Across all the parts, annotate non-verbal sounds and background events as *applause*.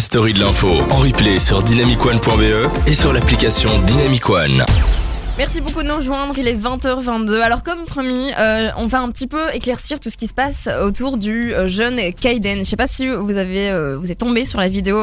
story de l'info en replay sur dynamicone.be et sur l'application Dynamic One. Merci beaucoup de nous rejoindre, il est 20h22. Alors comme promis, euh, on va un petit peu éclaircir tout ce qui se passe autour du euh, jeune Kaiden. Je sais pas si vous avez euh, vous êtes tombé sur la vidéo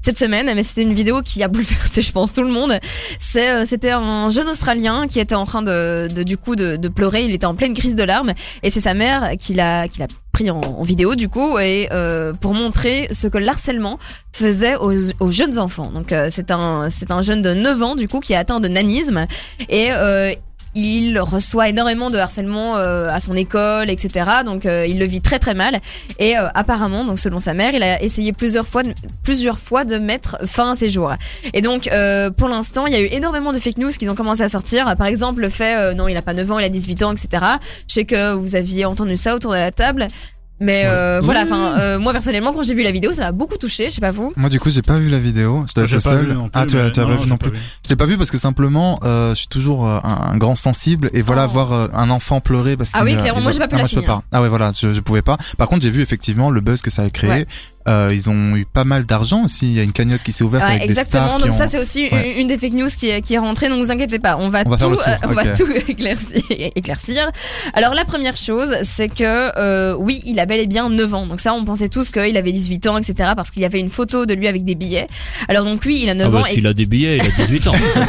cette semaine, mais c'était une vidéo qui a *laughs* bouleversé, je pense, tout le monde. C'est c'était un jeune Australien qui était en train de, du coup de, de pleurer. Il était en pleine crise de larmes et c'est sa mère qui l'a pris en, vidéo du coup et euh, pour montrer ce que l'harcèlement faisait aux, aux jeunes enfants. Donc euh, c'est un c'est un jeune de 9 ans du coup qui est atteint de nanisme et euh, il reçoit énormément de harcèlement euh, à son école, etc. Donc euh, il le vit très très mal. Et euh, apparemment, donc selon sa mère, il a essayé plusieurs fois, plusieurs fois de mettre fin à ses jours. Et donc pour l'instant, il y a eu énormément de fake news qui ont commencé à sortir. Par exemple, le fait non, il a pas 9 ans, il a 18 ans, etc. Je sais que vous aviez entendu ça autour de la table. Mais euh, voilà, enfin, euh, moi personnellement, quand j'ai vu la vidéo, ça m'a beaucoup touché. Je sais pas vous. Moi, du coup, j'ai pas vu la vidéo. Je dois être le pas seul. vu non plus, ah, tu tu as pas vu non plus. Je l'ai pas vu parce que simplement, euh, je suis toujours un, un grand sensible et voilà, Oh. voir euh, un enfant pleurer parce Ah qu'il, oui, clairement, il moi, j'ai pas pu ah, la moi, je peux pas. Ah ouais, voilà, je, je pouvais pas. Par contre, j'ai vu effectivement le buzz que ça a créé. Ouais. Euh, ils ont eu pas mal d'argent aussi. Il y a une cagnotte qui s'est ouverte Ouais, avec exactement. des stars. Donc qui ça, c'est aussi une- Ouais. une des fake news qui est, qui est rentrée. Donc vous inquiétez pas, on va On va tout, euh, on va tout *laughs* éclaircir, éclaircir. Alors la première chose, c'est que euh, oui, il a bel et bien 9 ans. Donc ça, on pensait tous qu'il avait 18 ans, etc. Parce qu'il y avait une photo de lui avec des billets. Alors donc lui, il a 9 Ah bah, ans. et- S'il a des billets, il a 18 ans. *laughs*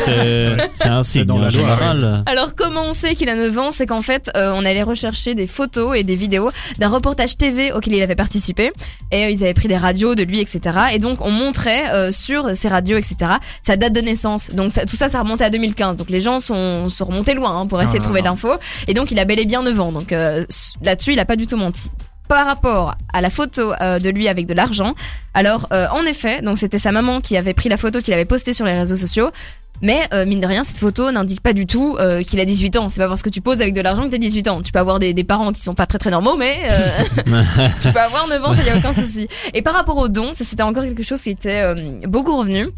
C'est un signe dans la en loi, général. Alors comment on sait qu'il a 9 ans? C'est qu'en fait, euh, on allait rechercher des photos et des vidéos d'un reportage TV auquel il avait participé. Et euh, ils avaient pris des radios de lui, etc. Et donc on montrait euh, sur ces radios, etc. sa date de naissance. Donc ça- tout ça, ça remontait à 2015. Donc les gens sont, sont remontés loin hein, pour essayer de Ah. trouver l'info. Et donc il a bel et bien 9 ans. Donc euh, là-dessus, il a pas du tout menti. Par rapport à la photo euh, de lui avec de l'argent, alors euh, en effet, donc c'était sa maman qui avait pris la photo qu'il avait postée sur les réseaux sociaux. Mais euh, mine de rien, cette photo n'indique pas du tout euh, qu'il a 18 ans. C'est pas parce que tu poses avec de l'argent que t'as 18 ans. Tu peux avoir des, des parents qui sont pas très très normaux, mais euh, *laughs* tu peux avoir 9 ans, ça y a aucun souci. Et par rapport aux dons, ça c'était encore quelque chose qui était beaucoup revenu.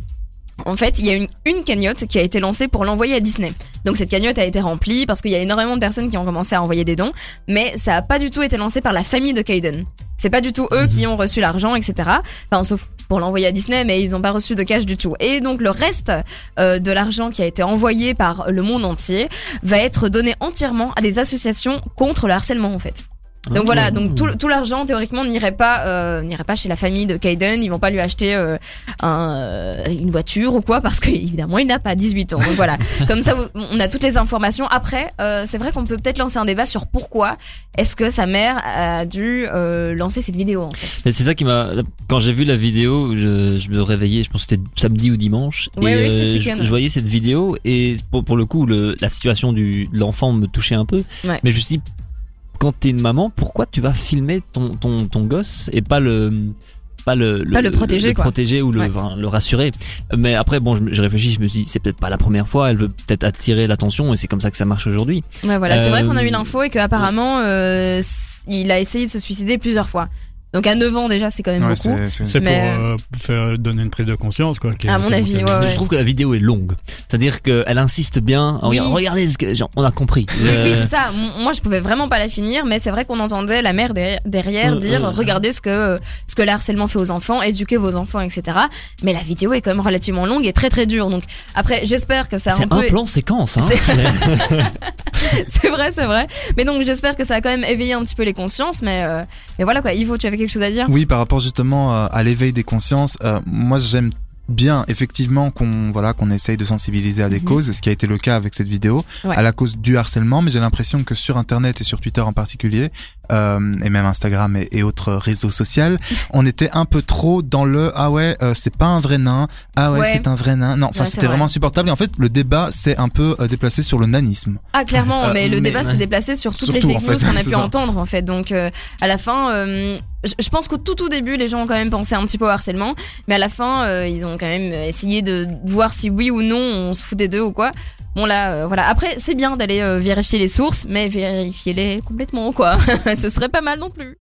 En fait, il y a une, une cagnotte qui a été lancée pour l'envoyer à Disney. Donc cette cagnotte a été remplie parce qu'il y a énormément de personnes qui ont commencé à envoyer des dons, mais ça a pas du tout été lancé par la famille de Kaiden. C'est pas du tout eux qui ont reçu l'argent, etc. Enfin, sauf pour l'envoyer à Disney, mais ils ont pas reçu de cash du tout. Et donc le reste euh, de l'argent qui a été envoyé par le monde entier va être donné entièrement à des associations contre le harcèlement en fait. Donc voilà, donc tout, tout l'argent théoriquement n'irait pas euh, n'irait pas chez la famille de Kaiden, ils vont pas lui acheter euh, un, euh, une voiture ou quoi parce que évidemment il n'a pas 18 ans. Donc voilà, *laughs* comme ça on a toutes les informations. Après, euh, c'est vrai qu'on peut peut-être lancer un débat sur pourquoi est-ce que sa mère a dû lancer cette vidéo en fait. Mais c'est ça qui m'a. Quand j'ai vu la vidéo, je, je me réveillais, je pense que c'était samedi ou dimanche. Oui, et oui, c'était ce je, je voyais cette vidéo et pour, pour le coup, le, la situation du, de l'enfant me touchait un peu. Ouais. Mais je me suis dit, quand t'es une maman, pourquoi tu vas filmer ton, ton, ton gosse et pas le. Pas le, Pas le protéger, quoi. protéger ou le, Ouais. enfin, le rassurer. Mais après, bon, je, je réfléchis, je me suis dit, c'est peut-être pas la première fois, elle veut peut-être attirer l'attention et c'est comme ça que ça marche aujourd'hui. Ouais, voilà, c'est Euh, vrai qu'on a eu l'info et qu'apparemment euh, il a essayé de se suicider plusieurs fois. Donc à 9 ans déjà, c'est quand même Ouais, beaucoup. c'est- pour euh, faire donner une prise de conscience, quoi. À mon avis, ouais, ouais. Je trouve que la vidéo est longue. C'est-à-dire qu'elle insiste bien. Oui. Regarde- Regardez ce que. genre, on a compris. Oui, Euh, oui, c'est ça. Moi, je pouvais vraiment pas la finir, mais c'est vrai qu'on entendait la mère derrière, derrière Euh, dire euh. regardez ce que ce que le harcèlement fait aux enfants, éduquez vos enfants, etc. Mais la vidéo est quand même relativement longue et très très dure. Donc après, j'espère que ça a C'est un un peu. plan séquence. Hein. *laughs* C'est- vrai, c'est vrai. Mais donc j'espère que ça a quand même éveillé un petit peu les consciences. Mais euh, mais voilà quoi. Ivo, tu avais quelque chose à dire? Oui, par rapport justement euh, à l'éveil des consciences, euh, moi j'aime bien effectivement qu'on voilà qu'on essaye de sensibiliser à des Mhm. causes, ce qui a été le cas avec cette vidéo, Ouais. à la cause du harcèlement, mais j'ai l'impression que sur Internet et sur Twitter en particulier, euh, et même Instagram et, et autres réseaux sociaux, on était un peu trop dans le ah ouais euh, c'est pas un vrai nain, ah ouais, Ouais. c'est un vrai nain, non, enfin Ouais, c'était vrai. vraiment insupportable et en fait le débat s'est un peu euh, déplacé sur le nanisme. Ah clairement, mais le mais- débat s'est ouais. déplacé sur toutes Surtout, les fake news qu'on a *laughs* pu ça. entendre en fait. Donc à la fin, je pense qu'au tout tout début, les gens ont quand même pensé un petit peu au harcèlement, mais à la fin, euh, ils ont quand même essayé de voir si oui ou non on se fout des deux ou quoi. Bon là, euh, voilà. Après, c'est bien d'aller euh, vérifier les sources, mais vérifiez-les complètement quoi. *laughs* Ce serait pas mal non plus.